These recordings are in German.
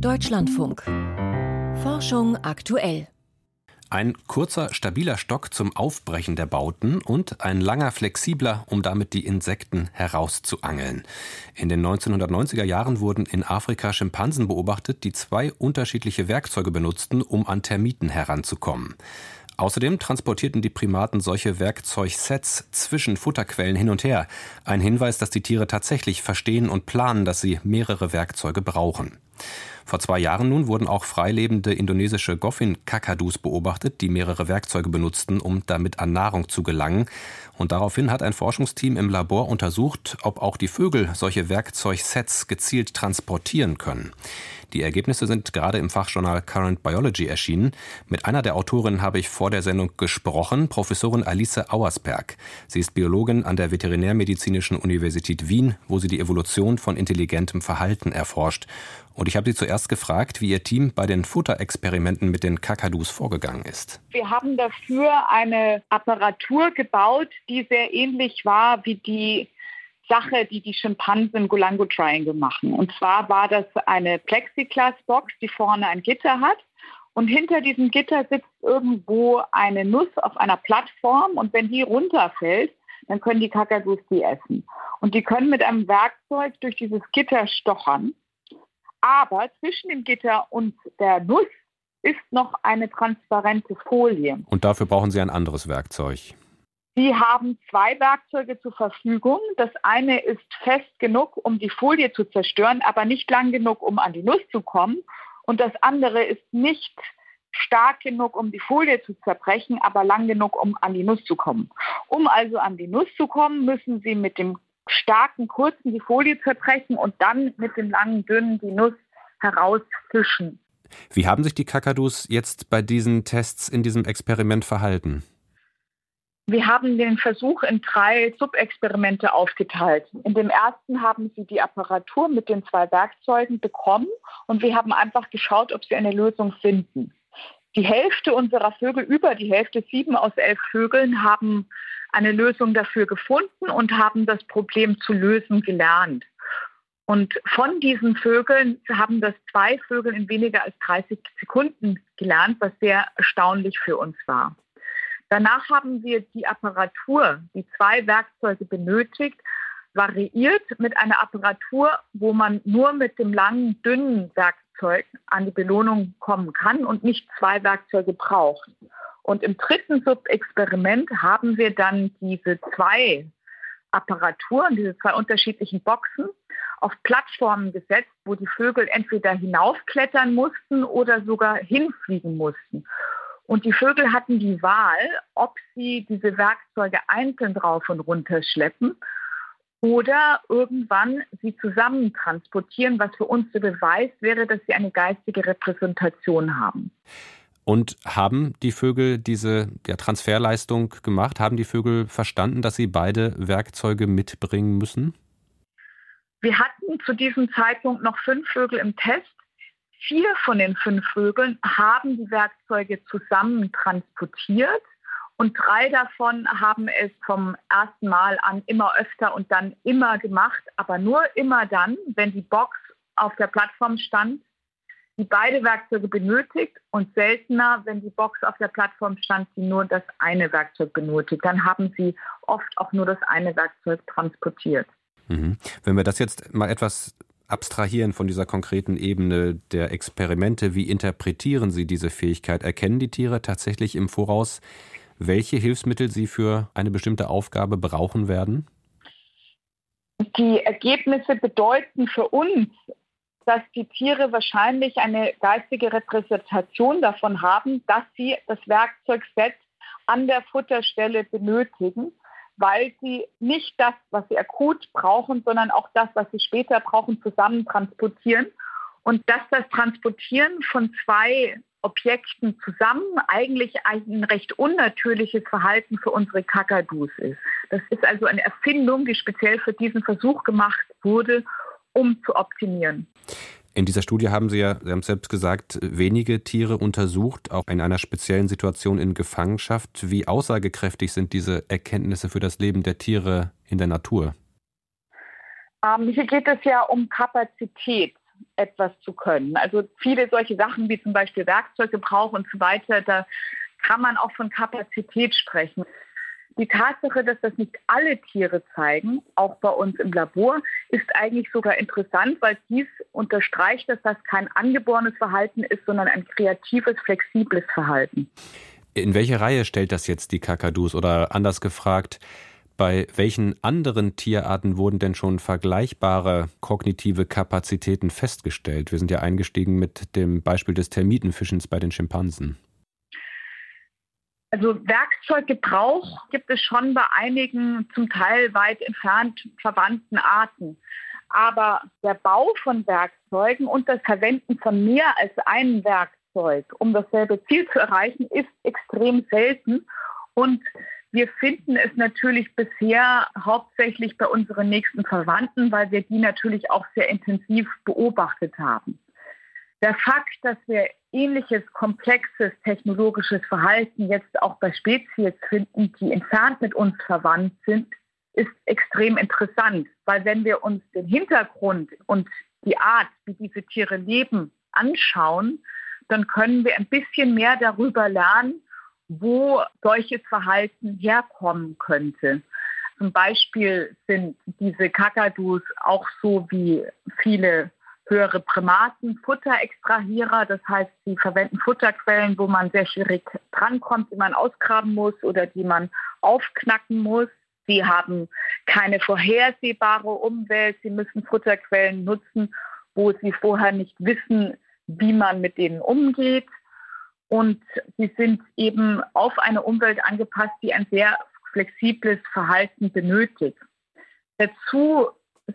Deutschlandfunk. Forschung aktuell. Ein kurzer, stabiler Stock zum Aufbrechen der Bauten und ein langer, flexibler, um damit die Insekten herauszuangeln. In den 1990er Jahren wurden in Afrika Schimpansen beobachtet, die zwei unterschiedliche Werkzeuge benutzten, um an Termiten heranzukommen. Außerdem transportierten die Primaten solche Werkzeugsets zwischen Futterquellen hin und her. Ein Hinweis, dass die Tiere tatsächlich verstehen und planen, dass sie mehrere Werkzeuge brauchen. Vor zwei Jahren nun wurden auch freilebende indonesische Goffin-Kakadus beobachtet, die mehrere Werkzeuge benutzten, um damit an Nahrung zu gelangen. Und daraufhin hat ein Forschungsteam im Labor untersucht, ob auch die Vögel solche Werkzeugsets gezielt transportieren können. Die Ergebnisse sind gerade im Fachjournal Current Biology erschienen. Mit einer der Autorinnen habe ich vor der Sendung gesprochen, Professorin Alice Auersberg. Sie ist Biologin an der Veterinärmedizinischen Universität Wien, wo sie die Evolution von intelligentem Verhalten erforscht. Und ich habe sie zuerst gefragt, wie ihr Team bei den Futterexperimenten mit den Kakadus vorgegangen ist. Wir haben dafür eine Apparatur gebaut, die sehr ähnlich war wie die Sache, die die Schimpansen im Golango Triangle machen. Und zwar war das eine Plexiglas-Box, die vorne ein Gitter hat. Und hinter diesem Gitter sitzt irgendwo eine Nuss auf einer Plattform. Und wenn die runterfällt, dann können die Kakadus die essen. Und die können mit einem Werkzeug durch dieses Gitter stochern. Aber zwischen dem Gitter und der Nuss ist noch eine transparente Folie. Und dafür brauchen Sie ein anderes Werkzeug. Sie haben zwei Werkzeuge zur Verfügung. Das eine ist fest genug, um die Folie zu zerstören, aber nicht lang genug, um an die Nuss zu kommen. Und das andere ist nicht stark genug, um die Folie zu zerbrechen, aber lang genug, um an die Nuss zu kommen. Um also an die Nuss zu kommen, müssen Sie mit dem starken, kurzen die Folie zerbrechen und dann mit dem langen, dünnen die Nuss herausfischen. Wie haben sich die Kakadus jetzt bei diesen Tests in diesem Experiment verhalten? Wir haben den Versuch in drei Subexperimente aufgeteilt. In dem ersten haben sie die Apparatur mit den zwei Werkzeugen bekommen und wir haben einfach geschaut, ob sie eine Lösung finden. Die Hälfte unserer Vögel, über die Hälfte, sieben aus elf Vögeln, haben eine Lösung dafür gefunden und haben das Problem zu lösen gelernt. Und von diesen Vögeln haben das zwei Vögel in weniger als 30 Sekunden gelernt, was sehr erstaunlich für uns war. Danach haben wir die Apparatur, die zwei Werkzeuge benötigt, variiert mit einer Apparatur, wo man nur mit dem langen, dünnen Werkzeug an die Belohnung kommen kann und nicht zwei Werkzeuge braucht. Und im dritten Subexperiment haben wir dann diese zwei Apparaturen, diese zwei unterschiedlichen Boxen auf Plattformen gesetzt, wo die Vögel entweder hinaufklettern mussten oder sogar hinfliegen mussten. Und die Vögel hatten die Wahl, ob sie diese Werkzeuge einzeln drauf und runter schleppen oder irgendwann sie zusammen transportieren, was für uns der Beweis wäre, dass sie eine geistige Repräsentation haben. Und haben die Vögel diese ja, Transferleistung gemacht? Haben die Vögel verstanden, dass sie beide Werkzeuge mitbringen müssen? Wir hatten zu diesem Zeitpunkt noch fünf Vögel im Test Vier von den fünf Vögeln haben die Werkzeuge zusammen transportiert und drei davon haben es vom ersten Mal an immer öfter und dann immer gemacht, aber nur immer dann, wenn die Box auf der Plattform stand, die beide Werkzeuge benötigt und seltener, wenn die Box auf der Plattform stand, die nur das eine Werkzeug benötigt. Dann haben sie oft auch nur das eine Werkzeug transportiert. Mhm. Wenn wir das jetzt mal etwas abstrahieren von dieser konkreten Ebene der Experimente, wie interpretieren Sie diese Fähigkeit? Erkennen die Tiere tatsächlich im Voraus, welche Hilfsmittel sie für eine bestimmte Aufgabe brauchen werden? Die Ergebnisse bedeuten für uns, dass die Tiere wahrscheinlich eine geistige Repräsentation davon haben, dass sie das Werkzeugset an der Futterstelle benötigen weil sie nicht das, was sie akut brauchen, sondern auch das, was sie später brauchen, zusammen transportieren. Und dass das Transportieren von zwei Objekten zusammen eigentlich ein recht unnatürliches Verhalten für unsere Kakadus ist. Das ist also eine Erfindung, die speziell für diesen Versuch gemacht wurde, um zu optimieren. In dieser Studie haben Sie ja, Sie haben es selbst gesagt, wenige Tiere untersucht, auch in einer speziellen Situation in Gefangenschaft. Wie aussagekräftig sind diese Erkenntnisse für das Leben der Tiere in der Natur? Ähm, hier geht es ja um Kapazität. etwas zu können. Also viele solche Sachen wie zum Beispiel Werkzeuggebrauch und so weiter, da kann man auch von Kapazität sprechen. Die Tatsache, dass das nicht alle Tiere zeigen, auch bei uns im Labor, ist eigentlich sogar interessant, weil dies unterstreicht, dass das kein angeborenes Verhalten ist, sondern ein kreatives, flexibles Verhalten. In welche Reihe stellt das jetzt die Kakadus? Oder anders gefragt, bei welchen anderen Tierarten wurden denn schon vergleichbare kognitive Kapazitäten festgestellt? Wir sind ja eingestiegen mit dem Beispiel des Termitenfischens bei den Schimpansen. Also Werkzeuggebrauch gibt es schon bei einigen zum Teil weit entfernt verwandten Arten. Aber der Bau von Werkzeugen und das Verwenden von mehr als einem Werkzeug, um dasselbe Ziel zu erreichen, ist extrem selten. Und wir finden es natürlich bisher hauptsächlich bei unseren nächsten Verwandten, weil wir die natürlich auch sehr intensiv beobachtet haben. Der Fakt, dass wir ähnliches komplexes technologisches Verhalten jetzt auch bei Spezies finden, die entfernt mit uns verwandt sind, ist extrem interessant, weil wenn wir uns den Hintergrund und die Art, wie diese Tiere leben, anschauen, dann können wir ein bisschen mehr darüber lernen, wo solches Verhalten herkommen könnte. Zum Beispiel sind diese Kakadus auch so wie viele höhere Primaten Futterextrahierer. Das heißt, sie verwenden Futterquellen, wo man sehr schwierig drankommt, die man ausgraben muss oder die man aufknacken muss. Sie haben keine vorhersehbare Umwelt. Sie müssen Futterquellen nutzen, wo sie vorher nicht wissen, wie man mit denen umgeht. Und sie sind eben auf eine Umwelt angepasst, die ein sehr flexibles Verhalten benötigt. Dazu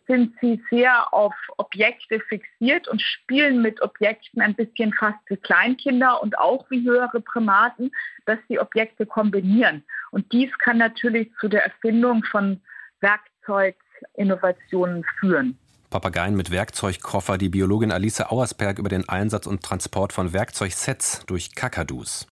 sind sie sehr auf Objekte fixiert und spielen mit Objekten ein bisschen fast wie Kleinkinder und auch wie höhere Primaten, dass sie Objekte kombinieren. Und dies kann natürlich zu der Erfindung von Werkzeuginnovationen führen. Papageien mit Werkzeugkoffer, die Biologin Alice Auersberg über den Einsatz und Transport von Werkzeugsets durch Kakadus.